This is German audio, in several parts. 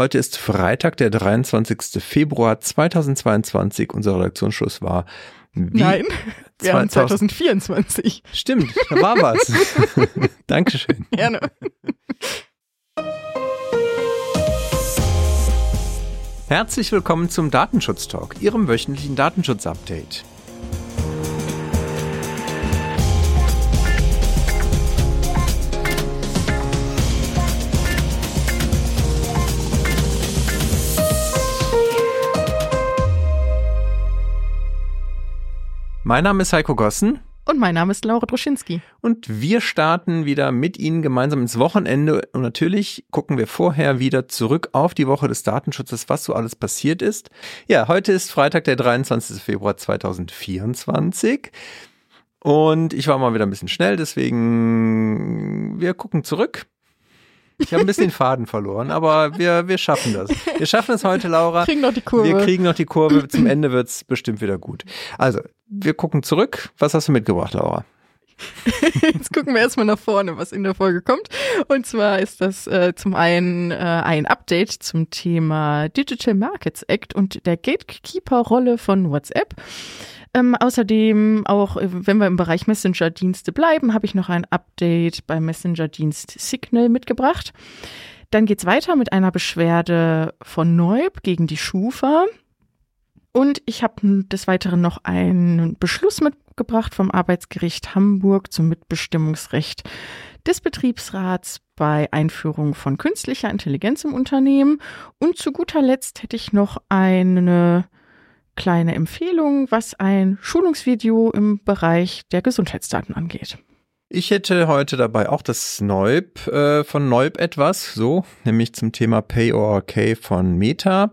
Heute ist Freitag, der 23. Februar 2022. Unser Redaktionsschluss war wie Nein, wir 2000 haben 2024. Stimmt, da war was. Dankeschön. Gerne. Herzlich willkommen zum Datenschutz Talk, Ihrem wöchentlichen Datenschutz-Update. Mein Name ist Heiko Gossen. Und mein Name ist Laura Droschinski. Und wir starten wieder mit Ihnen gemeinsam ins Wochenende. Und natürlich gucken wir vorher wieder zurück auf die Woche des Datenschutzes, was so alles passiert ist. Ja, heute ist Freitag, der 23. Februar 2024. Und ich war mal wieder ein bisschen schnell, deswegen wir gucken zurück. Ich habe ein bisschen den Faden verloren, aber wir, wir schaffen das. Wir schaffen es heute, Laura. Wir kriegen noch die Kurve. Wir kriegen noch die Kurve. Zum Ende wird es bestimmt wieder gut. Also, wir gucken zurück. Was hast du mitgebracht, Laura? Jetzt gucken wir erstmal nach vorne, was in der Folge kommt. Und zwar ist das äh, zum einen äh, ein Update zum Thema Digital Markets Act und der Gatekeeper-Rolle von WhatsApp. Ähm, außerdem, auch äh, wenn wir im Bereich Messenger-Dienste bleiben, habe ich noch ein Update beim Messenger-Dienst Signal mitgebracht. Dann geht's weiter mit einer Beschwerde von Neub gegen die Schufa. Und ich habe des Weiteren noch einen Beschluss mitgebracht vom Arbeitsgericht Hamburg zum Mitbestimmungsrecht des Betriebsrats bei Einführung von künstlicher Intelligenz im Unternehmen. Und zu guter Letzt hätte ich noch eine kleine Empfehlung, was ein Schulungsvideo im Bereich der Gesundheitsdaten angeht. Ich hätte heute dabei auch das Neub äh, von Neub etwas, so, nämlich zum Thema Pay or OK von Meta.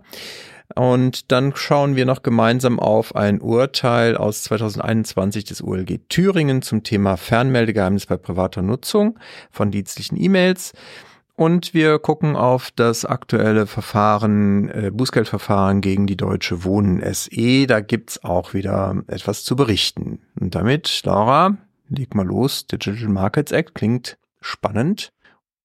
Und dann schauen wir noch gemeinsam auf ein Urteil aus 2021 des ULG Thüringen zum Thema Fernmeldegeheimnis bei privater Nutzung von dienstlichen E-Mails. Und wir gucken auf das aktuelle Verfahren, äh, Bußgeldverfahren gegen die Deutsche Wohnen SE. Da gibt's auch wieder etwas zu berichten. Und damit, Laura, leg mal los. Digital Markets Act klingt spannend.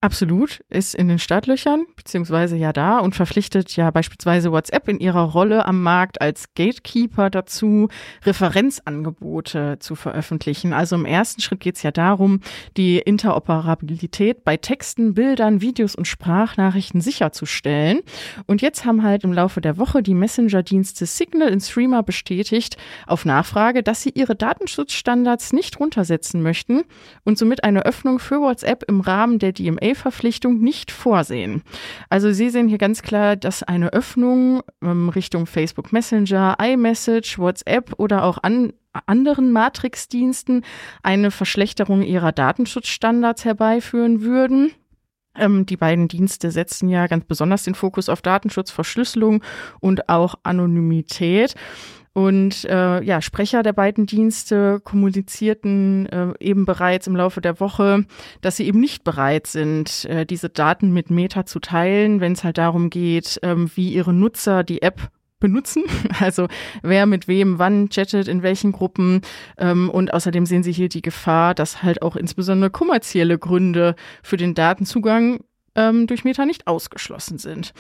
Absolut, ist in den Startlöchern, beziehungsweise ja da und verpflichtet ja beispielsweise WhatsApp in ihrer Rolle am Markt als Gatekeeper dazu, Referenzangebote zu veröffentlichen. Also im ersten Schritt geht es ja darum, die Interoperabilität bei Texten, Bildern, Videos und Sprachnachrichten sicherzustellen. Und jetzt haben halt im Laufe der Woche die Messenger-Dienste Signal und Streamer bestätigt, auf Nachfrage, dass sie ihre Datenschutzstandards nicht runtersetzen möchten und somit eine Öffnung für WhatsApp im Rahmen der DMA verpflichtung nicht vorsehen. Also Sie sehen hier ganz klar, dass eine Öffnung ähm, Richtung Facebook Messenger, iMessage, WhatsApp oder auch an anderen Matrix-Diensten eine Verschlechterung ihrer Datenschutzstandards herbeiführen würden. Ähm, die beiden Dienste setzen ja ganz besonders den Fokus auf Datenschutz, Verschlüsselung und auch Anonymität. Und äh, ja, Sprecher der beiden Dienste kommunizierten äh, eben bereits im Laufe der Woche, dass sie eben nicht bereit sind, äh, diese Daten mit Meta zu teilen, wenn es halt darum geht, ähm, wie ihre Nutzer die App benutzen. Also wer mit wem wann chattet, in welchen Gruppen. Ähm, und außerdem sehen sie hier die Gefahr, dass halt auch insbesondere kommerzielle Gründe für den Datenzugang ähm, durch Meta nicht ausgeschlossen sind.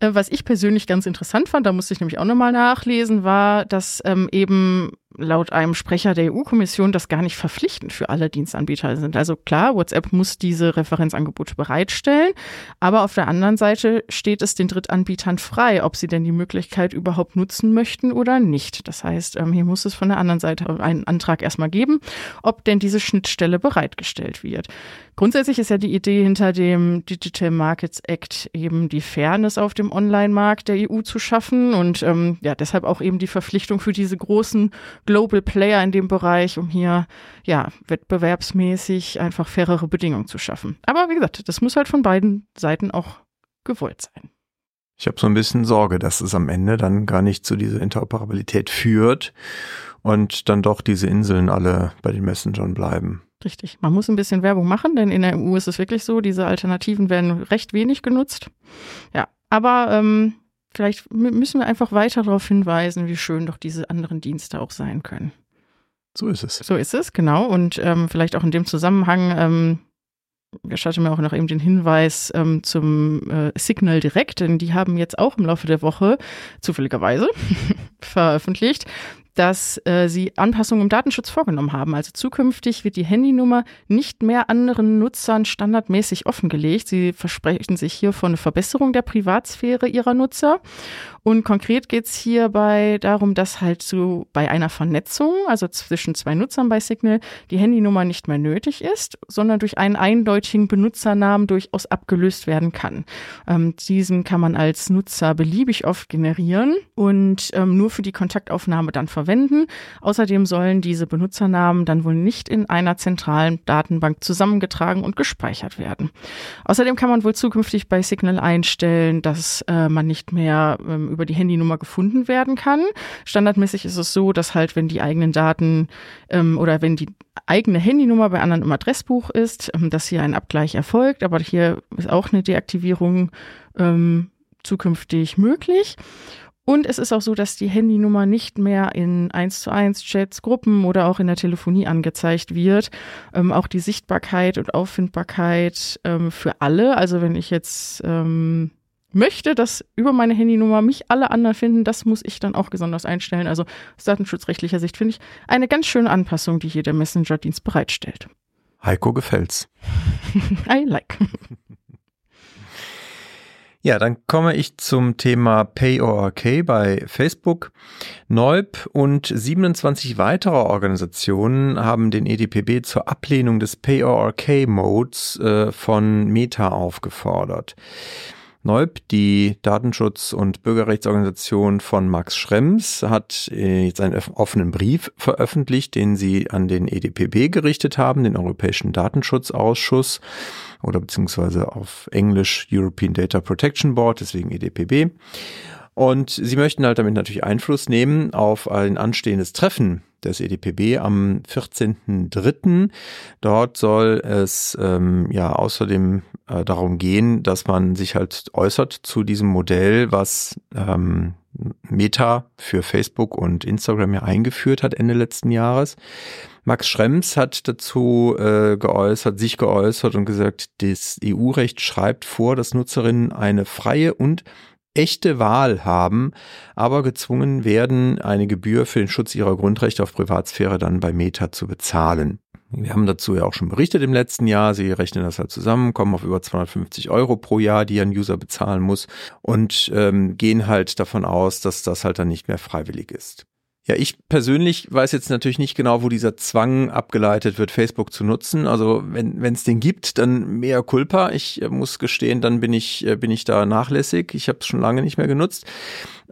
Äh, was ich persönlich ganz interessant fand, da musste ich nämlich auch nochmal nachlesen, war, dass ähm, eben laut einem Sprecher der EU-Kommission das gar nicht verpflichtend für alle Dienstanbieter sind. Also klar, WhatsApp muss diese Referenzangebote bereitstellen, aber auf der anderen Seite steht es den Drittanbietern frei, ob sie denn die Möglichkeit überhaupt nutzen möchten oder nicht. Das heißt, ähm, hier muss es von der anderen Seite einen Antrag erstmal geben, ob denn diese Schnittstelle bereitgestellt wird. Grundsätzlich ist ja die Idee hinter dem Digital Markets Act eben die Fairness auf dem Online-Markt der EU zu schaffen und ähm, ja deshalb auch eben die Verpflichtung für diese großen Global Player in dem Bereich, um hier ja wettbewerbsmäßig einfach fairere Bedingungen zu schaffen. Aber wie gesagt, das muss halt von beiden Seiten auch gewollt sein. Ich habe so ein bisschen Sorge, dass es am Ende dann gar nicht zu dieser Interoperabilität führt und dann doch diese Inseln alle bei den Messengern bleiben. Richtig. Man muss ein bisschen Werbung machen, denn in der EU ist es wirklich so, diese Alternativen werden recht wenig genutzt. Ja, aber ähm, vielleicht müssen wir einfach weiter darauf hinweisen, wie schön doch diese anderen Dienste auch sein können. So ist es. So ist es, genau. Und ähm, vielleicht auch in dem Zusammenhang, ähm, gestatte mir auch noch eben den Hinweis ähm, zum äh, Signal Direct, denn die haben jetzt auch im Laufe der Woche zufälligerweise veröffentlicht, dass äh, sie Anpassungen im Datenschutz vorgenommen haben. Also zukünftig wird die Handynummer nicht mehr anderen Nutzern standardmäßig offengelegt. Sie versprechen sich hier von eine Verbesserung der Privatsphäre ihrer Nutzer. Und konkret geht es hierbei darum, dass halt so bei einer Vernetzung, also zwischen zwei Nutzern bei Signal, die Handynummer nicht mehr nötig ist, sondern durch einen eindeutigen Benutzernamen durchaus abgelöst werden kann. Ähm, diesen kann man als Nutzer beliebig oft generieren und ähm, nur für die Kontaktaufnahme dann verwenden. Außerdem sollen diese Benutzernamen dann wohl nicht in einer zentralen Datenbank zusammengetragen und gespeichert werden. Außerdem kann man wohl zukünftig bei Signal einstellen, dass äh, man nicht mehr ähm, über die Handynummer gefunden werden kann. Standardmäßig ist es so, dass halt, wenn die eigenen Daten ähm, oder wenn die eigene Handynummer bei anderen im Adressbuch ist, ähm, dass hier ein Abgleich erfolgt. Aber hier ist auch eine Deaktivierung ähm, zukünftig möglich. Und es ist auch so, dass die Handynummer nicht mehr in 1 zu 1 Chats, Gruppen oder auch in der Telefonie angezeigt wird. Ähm, auch die Sichtbarkeit und Auffindbarkeit ähm, für alle. Also wenn ich jetzt ähm, möchte, dass über meine Handynummer mich alle anderen finden, das muss ich dann auch besonders einstellen. Also aus datenschutzrechtlicher Sicht finde ich eine ganz schöne Anpassung, die hier der Messenger-Dienst bereitstellt. Heiko gefällt's. I like. Ja, dann komme ich zum Thema Pay or OK bei Facebook. Neub und 27 weitere Organisationen haben den EDPB zur Ablehnung des Pay or OK Modes äh, von Meta aufgefordert. Neub, die Datenschutz- und Bürgerrechtsorganisation von Max Schrems, hat äh, jetzt einen offenen Brief veröffentlicht, den sie an den EDPB gerichtet haben, den Europäischen Datenschutzausschuss oder beziehungsweise auf Englisch European Data Protection Board, deswegen EDPB. Und sie möchten halt damit natürlich Einfluss nehmen auf ein anstehendes Treffen des EDPB am 14.03. Dort soll es ähm, ja außerdem äh, darum gehen, dass man sich halt äußert zu diesem Modell, was ähm, Meta für Facebook und Instagram ja eingeführt hat Ende letzten Jahres. Max Schrems hat dazu äh, geäußert, sich geäußert und gesagt, das EU-Recht schreibt vor, dass Nutzerinnen eine freie und echte Wahl haben, aber gezwungen werden, eine Gebühr für den Schutz ihrer Grundrechte auf Privatsphäre dann bei Meta zu bezahlen. Wir haben dazu ja auch schon berichtet im letzten Jahr. Sie rechnen das halt zusammen, kommen auf über 250 Euro pro Jahr, die ein User bezahlen muss und ähm, gehen halt davon aus, dass das halt dann nicht mehr freiwillig ist. Ja, ich persönlich weiß jetzt natürlich nicht genau, wo dieser Zwang abgeleitet wird, Facebook zu nutzen. Also wenn es den gibt, dann mehr Culpa. Ich äh, muss gestehen, dann bin ich äh, bin ich da nachlässig. Ich habe es schon lange nicht mehr genutzt.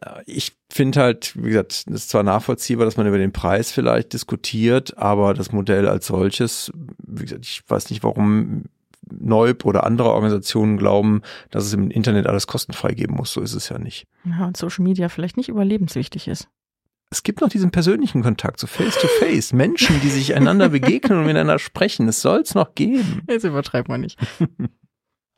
Äh, ich finde halt, wie gesagt, es ist zwar nachvollziehbar, dass man über den Preis vielleicht diskutiert, aber das Modell als solches, wie gesagt, ich weiß nicht, warum Neub oder andere Organisationen glauben, dass es im Internet alles kostenfrei geben muss. So ist es ja nicht. Ja, und Social Media vielleicht nicht überlebenswichtig ist es gibt noch diesen persönlichen Kontakt, so face to face. Menschen, die sich einander begegnen und miteinander sprechen. Es soll es noch geben. Jetzt übertreibt man nicht.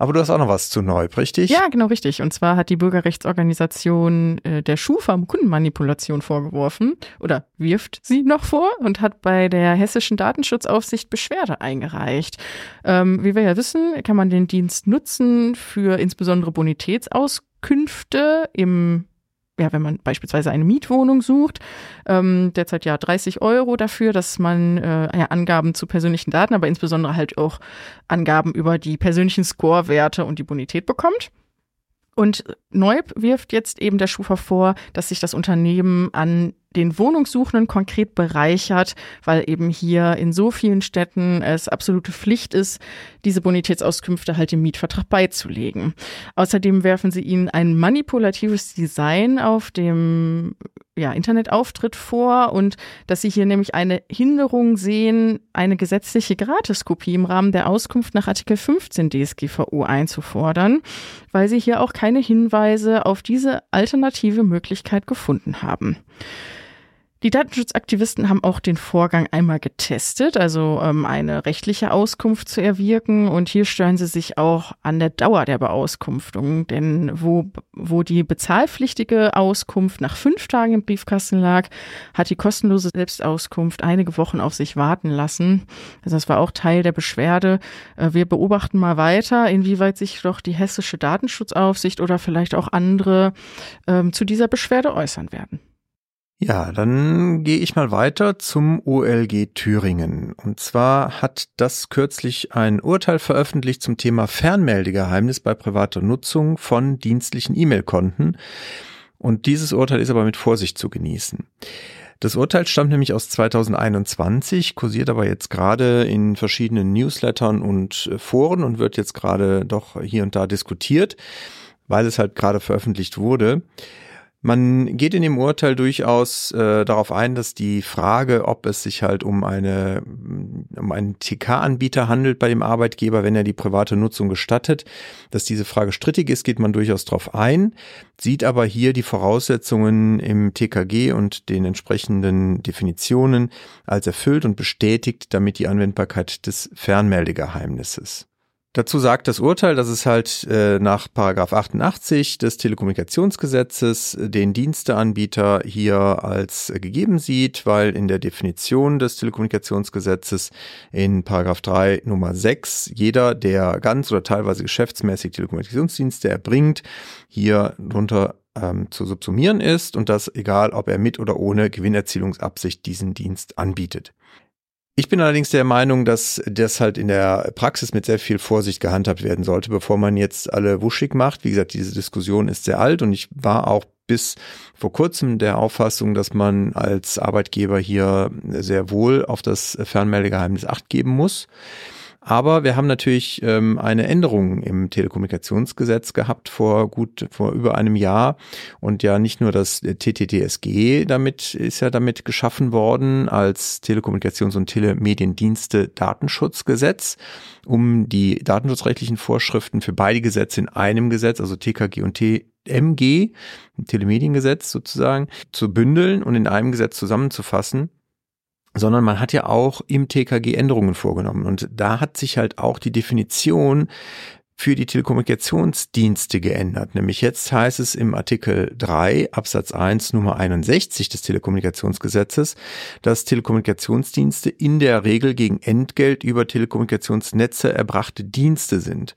Aber du hast auch noch was zu Neub, richtig? Ja, genau richtig. Und zwar hat die Bürgerrechtsorganisation äh, der Schufa Kundenmanipulation vorgeworfen oder wirft sie noch vor und hat bei der hessischen Datenschutzaufsicht Beschwerde eingereicht. Ähm, wie wir ja wissen, kann man den Dienst nutzen für insbesondere Bonitätsauskünfte im ja, wenn man beispielsweise eine Mietwohnung sucht, ähm, derzeit ja 30 Euro dafür, dass man äh, ja, Angaben zu persönlichen Daten, aber insbesondere halt auch Angaben über die persönlichen Scorewerte und die Bonität bekommt. Und Neub wirft jetzt eben der Schufa vor, dass sich das Unternehmen an den Wohnungssuchenden konkret bereichert, weil eben hier in so vielen Städten es absolute Pflicht ist, diese Bonitätsauskünfte halt im Mietvertrag beizulegen. Außerdem werfen sie ihnen ein manipulatives Design auf dem ja, Internetauftritt vor und dass sie hier nämlich eine Hinderung sehen, eine gesetzliche Gratiskopie im Rahmen der Auskunft nach Artikel 15 DSGVO einzufordern, weil sie hier auch keine Hinweise auf diese alternative Möglichkeit gefunden haben. Die Datenschutzaktivisten haben auch den Vorgang einmal getestet, also ähm, eine rechtliche Auskunft zu erwirken. Und hier stören sie sich auch an der Dauer der Beauskunftung. Denn wo, wo die bezahlpflichtige Auskunft nach fünf Tagen im Briefkasten lag, hat die kostenlose Selbstauskunft einige Wochen auf sich warten lassen. Also das war auch Teil der Beschwerde. Äh, wir beobachten mal weiter, inwieweit sich doch die hessische Datenschutzaufsicht oder vielleicht auch andere ähm, zu dieser Beschwerde äußern werden. Ja, dann gehe ich mal weiter zum OLG Thüringen. Und zwar hat das kürzlich ein Urteil veröffentlicht zum Thema Fernmeldegeheimnis bei privater Nutzung von dienstlichen E-Mail-Konten. Und dieses Urteil ist aber mit Vorsicht zu genießen. Das Urteil stammt nämlich aus 2021, kursiert aber jetzt gerade in verschiedenen Newslettern und Foren und wird jetzt gerade doch hier und da diskutiert, weil es halt gerade veröffentlicht wurde. Man geht in dem Urteil durchaus äh, darauf ein, dass die Frage, ob es sich halt um eine um einen TK-Anbieter handelt bei dem Arbeitgeber, wenn er die private Nutzung gestattet, dass diese Frage strittig ist, geht man durchaus darauf ein, sieht aber hier die Voraussetzungen im TKG und den entsprechenden Definitionen als erfüllt und bestätigt damit die Anwendbarkeit des Fernmeldegeheimnisses. Dazu sagt das Urteil, dass es halt äh, nach Paragraph 88 des Telekommunikationsgesetzes den Diensteanbieter hier als äh, gegeben sieht, weil in der Definition des Telekommunikationsgesetzes in Paragraph 3 Nummer 6 jeder, der ganz oder teilweise geschäftsmäßig Telekommunikationsdienste erbringt, hier drunter ähm, zu subsumieren ist und das egal, ob er mit oder ohne Gewinnerzielungsabsicht diesen Dienst anbietet. Ich bin allerdings der Meinung, dass das halt in der Praxis mit sehr viel Vorsicht gehandhabt werden sollte, bevor man jetzt alle wuschig macht. Wie gesagt, diese Diskussion ist sehr alt und ich war auch bis vor kurzem der Auffassung, dass man als Arbeitgeber hier sehr wohl auf das Fernmeldegeheimnis acht geben muss. Aber wir haben natürlich ähm, eine Änderung im Telekommunikationsgesetz gehabt vor gut vor über einem Jahr. Und ja nicht nur das TTDSG damit ist ja damit geschaffen worden als Telekommunikations- und Telemediendienste Datenschutzgesetz, um die datenschutzrechtlichen Vorschriften für beide Gesetze in einem Gesetz, also TKG und TMG, Telemediengesetz sozusagen, zu bündeln und in einem Gesetz zusammenzufassen sondern man hat ja auch im TKG Änderungen vorgenommen. Und da hat sich halt auch die Definition für die Telekommunikationsdienste geändert. Nämlich jetzt heißt es im Artikel 3 Absatz 1 Nummer 61 des Telekommunikationsgesetzes, dass Telekommunikationsdienste in der Regel gegen Entgelt über Telekommunikationsnetze erbrachte Dienste sind.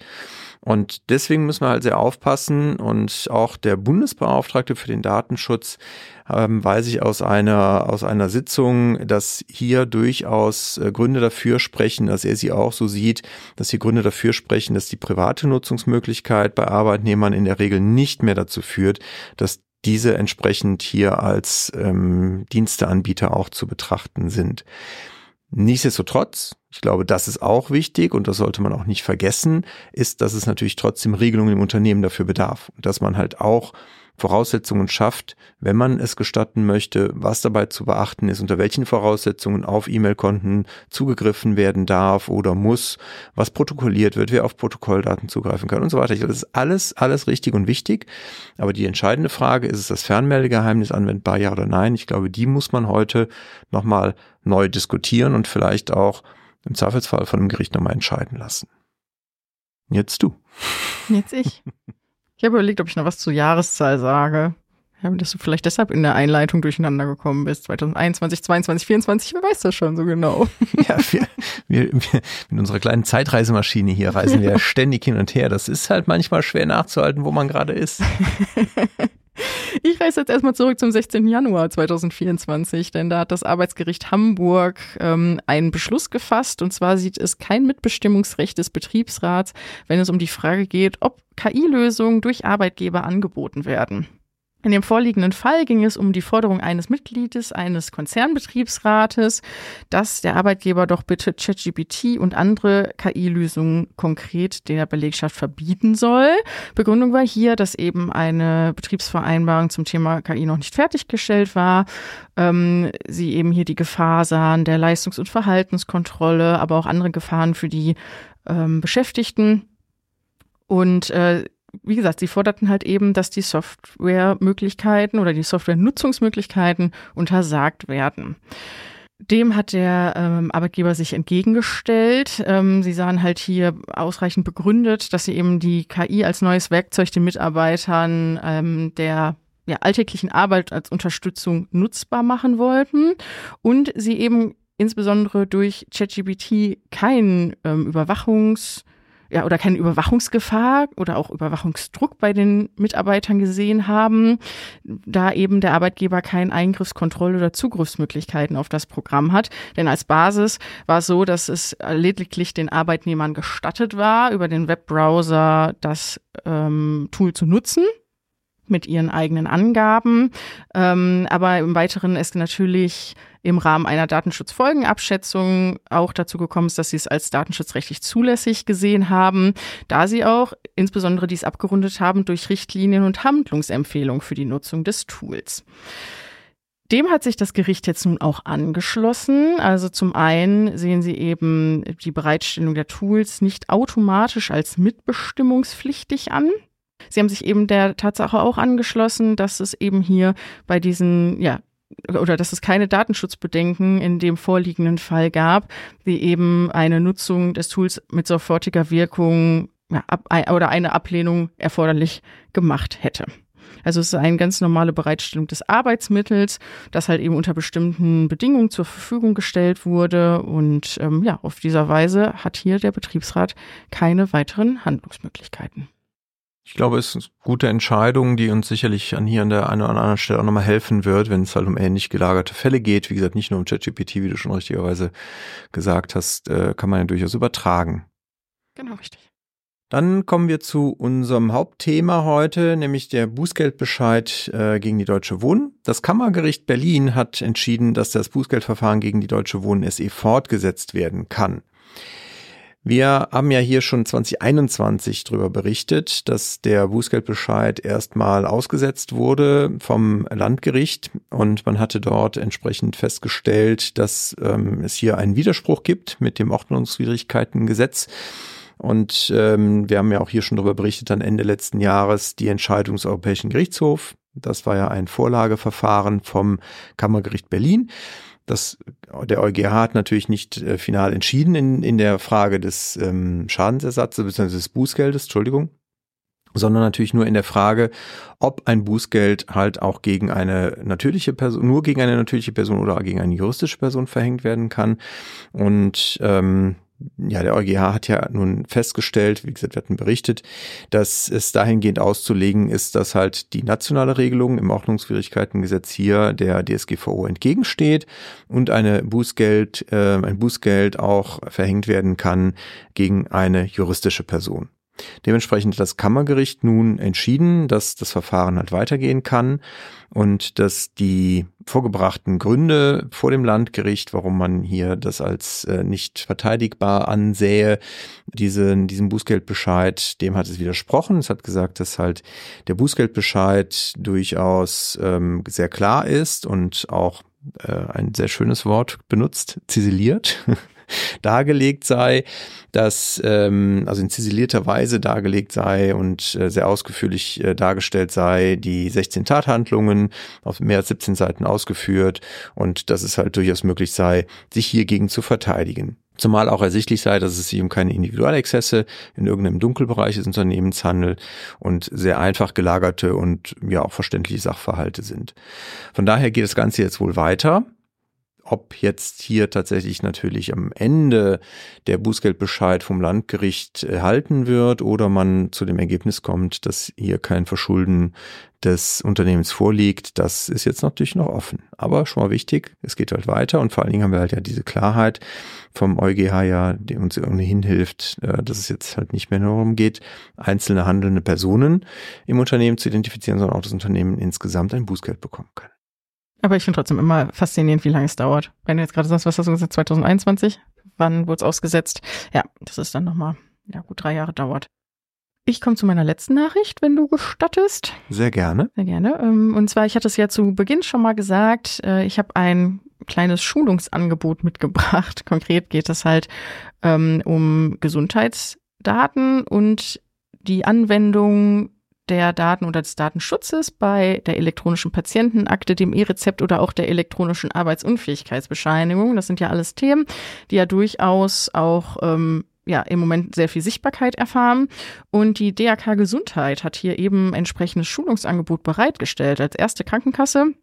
Und deswegen müssen wir halt sehr aufpassen und auch der Bundesbeauftragte für den Datenschutz ähm, weiß ich aus einer, aus einer Sitzung, dass hier durchaus äh, Gründe dafür sprechen, dass er sie auch so sieht, dass hier Gründe dafür sprechen, dass die private Nutzungsmöglichkeit bei Arbeitnehmern in der Regel nicht mehr dazu führt, dass diese entsprechend hier als ähm, Diensteanbieter auch zu betrachten sind. Nichtsdestotrotz, ich glaube, das ist auch wichtig und das sollte man auch nicht vergessen, ist, dass es natürlich trotzdem Regelungen im Unternehmen dafür bedarf. Dass man halt auch Voraussetzungen schafft, wenn man es gestatten möchte, was dabei zu beachten ist, unter welchen Voraussetzungen auf E-Mail-Konten zugegriffen werden darf oder muss, was protokolliert wird, wer auf Protokolldaten zugreifen kann und so weiter. Das ist alles, alles richtig und wichtig. Aber die entscheidende Frage, ist es das Fernmeldegeheimnis anwendbar, ja oder nein? Ich glaube, die muss man heute nochmal neu diskutieren und vielleicht auch im Zweifelsfall von dem Gericht nochmal entscheiden lassen. Jetzt du. Jetzt ich. Ich habe überlegt, ob ich noch was zur Jahreszahl sage. Ja, dass du vielleicht deshalb in der Einleitung durcheinander gekommen bist. 2021, 22, 24, wer weiß das schon so genau. Ja, wir, wir, wir mit unserer kleinen Zeitreisemaschine hier reisen wir ständig hin und her. Das ist halt manchmal schwer nachzuhalten, wo man gerade ist. Ich reise jetzt erstmal zurück zum 16. Januar 2024, denn da hat das Arbeitsgericht Hamburg ähm, einen Beschluss gefasst. Und zwar sieht es kein Mitbestimmungsrecht des Betriebsrats, wenn es um die Frage geht, ob KI-Lösungen durch Arbeitgeber angeboten werden. In dem vorliegenden Fall ging es um die Forderung eines Mitgliedes eines Konzernbetriebsrates, dass der Arbeitgeber doch bitte ChatGPT und andere KI-Lösungen konkret der Belegschaft verbieten soll. Begründung war hier, dass eben eine Betriebsvereinbarung zum Thema KI noch nicht fertiggestellt war. Ähm, sie eben hier die Gefahr sahen der Leistungs- und Verhaltenskontrolle, aber auch andere Gefahren für die ähm, Beschäftigten. Und äh, wie gesagt, sie forderten halt eben, dass die Softwaremöglichkeiten oder die Softwarenutzungsmöglichkeiten untersagt werden. Dem hat der ähm, Arbeitgeber sich entgegengestellt. Ähm, sie sahen halt hier ausreichend begründet, dass sie eben die KI als neues Werkzeug den Mitarbeitern ähm, der ja, alltäglichen Arbeit als Unterstützung nutzbar machen wollten und sie eben insbesondere durch ChatGPT keinen ähm, Überwachungs- ja, oder keine Überwachungsgefahr oder auch Überwachungsdruck bei den Mitarbeitern gesehen haben, da eben der Arbeitgeber keinen Eingriffs-, Kontroll- oder Zugriffsmöglichkeiten auf das Programm hat. Denn als Basis war es so, dass es lediglich den Arbeitnehmern gestattet war, über den Webbrowser das ähm, Tool zu nutzen mit ihren eigenen Angaben. Ähm, aber im Weiteren ist natürlich im Rahmen einer Datenschutzfolgenabschätzung auch dazu gekommen dass sie es als datenschutzrechtlich zulässig gesehen haben, da sie auch insbesondere dies abgerundet haben durch Richtlinien und Handlungsempfehlungen für die Nutzung des Tools. Dem hat sich das Gericht jetzt nun auch angeschlossen. Also zum einen sehen sie eben die Bereitstellung der Tools nicht automatisch als mitbestimmungspflichtig an. Sie haben sich eben der Tatsache auch angeschlossen, dass es eben hier bei diesen ja, oder dass es keine Datenschutzbedenken in dem vorliegenden Fall gab, wie eben eine Nutzung des Tools mit sofortiger Wirkung ja, ab, oder eine Ablehnung erforderlich gemacht hätte. Also es ist eine ganz normale Bereitstellung des Arbeitsmittels, das halt eben unter bestimmten Bedingungen zur Verfügung gestellt wurde. Und ähm, ja, auf dieser Weise hat hier der Betriebsrat keine weiteren Handlungsmöglichkeiten. Ich glaube, es ist eine gute Entscheidung, die uns sicherlich an hier an der einen oder anderen Stelle auch nochmal helfen wird, wenn es halt um ähnlich gelagerte Fälle geht. Wie gesagt, nicht nur um ChatGPT, wie du schon richtigerweise gesagt hast, äh, kann man ja durchaus übertragen. Genau, richtig. Dann kommen wir zu unserem Hauptthema heute, nämlich der Bußgeldbescheid äh, gegen die Deutsche Wohnen. Das Kammergericht Berlin hat entschieden, dass das Bußgeldverfahren gegen die Deutsche Wohnen SE fortgesetzt werden kann. Wir haben ja hier schon 2021 darüber berichtet, dass der Bußgeldbescheid erstmal ausgesetzt wurde vom Landgericht und man hatte dort entsprechend festgestellt, dass ähm, es hier einen Widerspruch gibt mit dem Ordnungswidrigkeitengesetz. Und ähm, wir haben ja auch hier schon darüber berichtet, dann Ende letzten Jahres die Entscheidung des Europäischen Gerichtshofs. Das war ja ein Vorlageverfahren vom Kammergericht Berlin. Das, der EuGH hat natürlich nicht äh, final entschieden in, in der Frage des ähm, Schadensersatzes bzw. des Bußgeldes, Entschuldigung, sondern natürlich nur in der Frage, ob ein Bußgeld halt auch gegen eine natürliche Person, nur gegen eine natürliche Person oder gegen eine juristische Person verhängt werden kann. Und ähm, ja, der EuGH hat ja nun festgestellt, wie gesagt, wir hatten berichtet, dass es dahingehend auszulegen ist, dass halt die nationale Regelung im Ordnungswidrigkeitengesetz hier der DSGVO entgegensteht und eine Bußgeld, äh, ein Bußgeld auch verhängt werden kann gegen eine juristische Person. Dementsprechend hat das Kammergericht nun entschieden, dass das Verfahren halt weitergehen kann und dass die vorgebrachten Gründe vor dem Landgericht, warum man hier das als äh, nicht verteidigbar ansähe, diesen, diesen Bußgeldbescheid, dem hat es widersprochen. Es hat gesagt, dass halt der Bußgeldbescheid durchaus ähm, sehr klar ist und auch äh, ein sehr schönes Wort benutzt, ziseliert. dargelegt sei, dass ähm, also in ziselierter Weise dargelegt sei und äh, sehr ausgeführlich äh, dargestellt sei, die 16 Tathandlungen auf mehr als 17 Seiten ausgeführt und dass es halt durchaus möglich sei, sich hiergegen zu verteidigen. Zumal auch ersichtlich sei, dass es sich um keine Individualexzesse in irgendeinem Dunkelbereich des Unternehmens handelt und sehr einfach gelagerte und ja auch verständliche Sachverhalte sind. Von daher geht das Ganze jetzt wohl weiter ob jetzt hier tatsächlich natürlich am Ende der Bußgeldbescheid vom Landgericht erhalten wird oder man zu dem Ergebnis kommt, dass hier kein Verschulden des Unternehmens vorliegt, das ist jetzt natürlich noch offen. Aber schon mal wichtig, es geht halt weiter und vor allen Dingen haben wir halt ja diese Klarheit vom EuGH ja, die uns ohnehin hilft, äh, dass es jetzt halt nicht mehr nur darum geht, einzelne handelnde Personen im Unternehmen zu identifizieren, sondern auch das Unternehmen insgesamt ein Bußgeld bekommen kann. Aber ich finde trotzdem immer faszinierend, wie lange es dauert. Wenn du jetzt gerade sagst, was hast du gesagt, 2021? Wann wurde es ausgesetzt? Ja, das ist dann nochmal, ja, gut drei Jahre dauert. Ich komme zu meiner letzten Nachricht, wenn du gestattest. Sehr gerne. Sehr gerne. Ähm, und zwar, ich hatte es ja zu Beginn schon mal gesagt, äh, ich habe ein kleines Schulungsangebot mitgebracht. Konkret geht es halt ähm, um Gesundheitsdaten und die Anwendung der Daten oder des Datenschutzes bei der elektronischen Patientenakte, dem E-Rezept oder auch der elektronischen Arbeitsunfähigkeitsbescheinigung. Das sind ja alles Themen, die ja durchaus auch ähm, ja, im Moment sehr viel Sichtbarkeit erfahren. Und die DRK Gesundheit hat hier eben entsprechendes Schulungsangebot bereitgestellt als erste Krankenkasse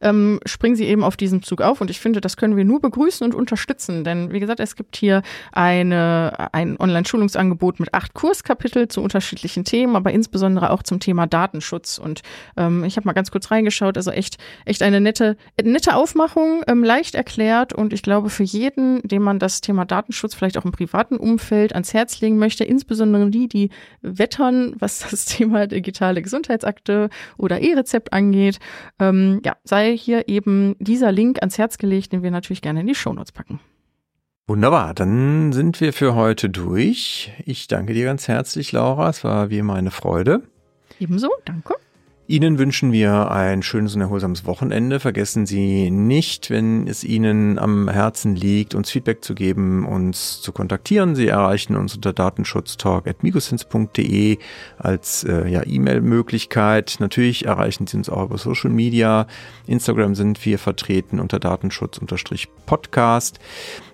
ähm, springen sie eben auf diesem Zug auf. Und ich finde, das können wir nur begrüßen und unterstützen. Denn wie gesagt, es gibt hier eine, ein Online-Schulungsangebot mit acht Kurskapitel zu unterschiedlichen Themen, aber insbesondere auch zum Thema Datenschutz. Und ähm, ich habe mal ganz kurz reingeschaut, also echt, echt eine nette, nette Aufmachung, ähm, leicht erklärt. Und ich glaube, für jeden, dem man das Thema Datenschutz vielleicht auch im privaten Umfeld ans Herz legen möchte, insbesondere die, die wettern, was das Thema digitale Gesundheitsakte oder E-Rezept angeht, ähm, ja, sei hier eben dieser Link ans Herz gelegt, den wir natürlich gerne in die Shownotes packen. Wunderbar, dann sind wir für heute durch. Ich danke dir ganz herzlich, Laura. Es war wie immer eine Freude. Ebenso, danke. Ihnen wünschen wir ein schönes und erholsames Wochenende. Vergessen Sie nicht, wenn es Ihnen am Herzen liegt, uns Feedback zu geben, uns zu kontaktieren. Sie erreichen uns unter datenschutztalk.migosins.de als äh, ja, E-Mail-Möglichkeit. Natürlich erreichen Sie uns auch über Social Media. Instagram sind wir vertreten unter Datenschutz-Podcast.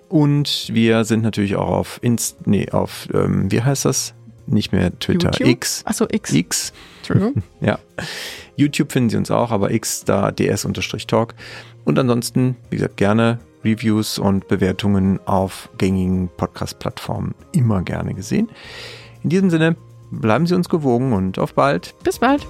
Und wir sind natürlich auch auf Inst, nee, auf, ähm, wie heißt das? Nicht mehr Twitter, YouTube? X. Achso, X. X. Entschuldigung. Ja. YouTube finden Sie uns auch, aber X da ds-talk. Und ansonsten, wie gesagt, gerne Reviews und Bewertungen auf gängigen Podcast-Plattformen immer gerne gesehen. In diesem Sinne, bleiben Sie uns gewogen und auf bald. Bis bald.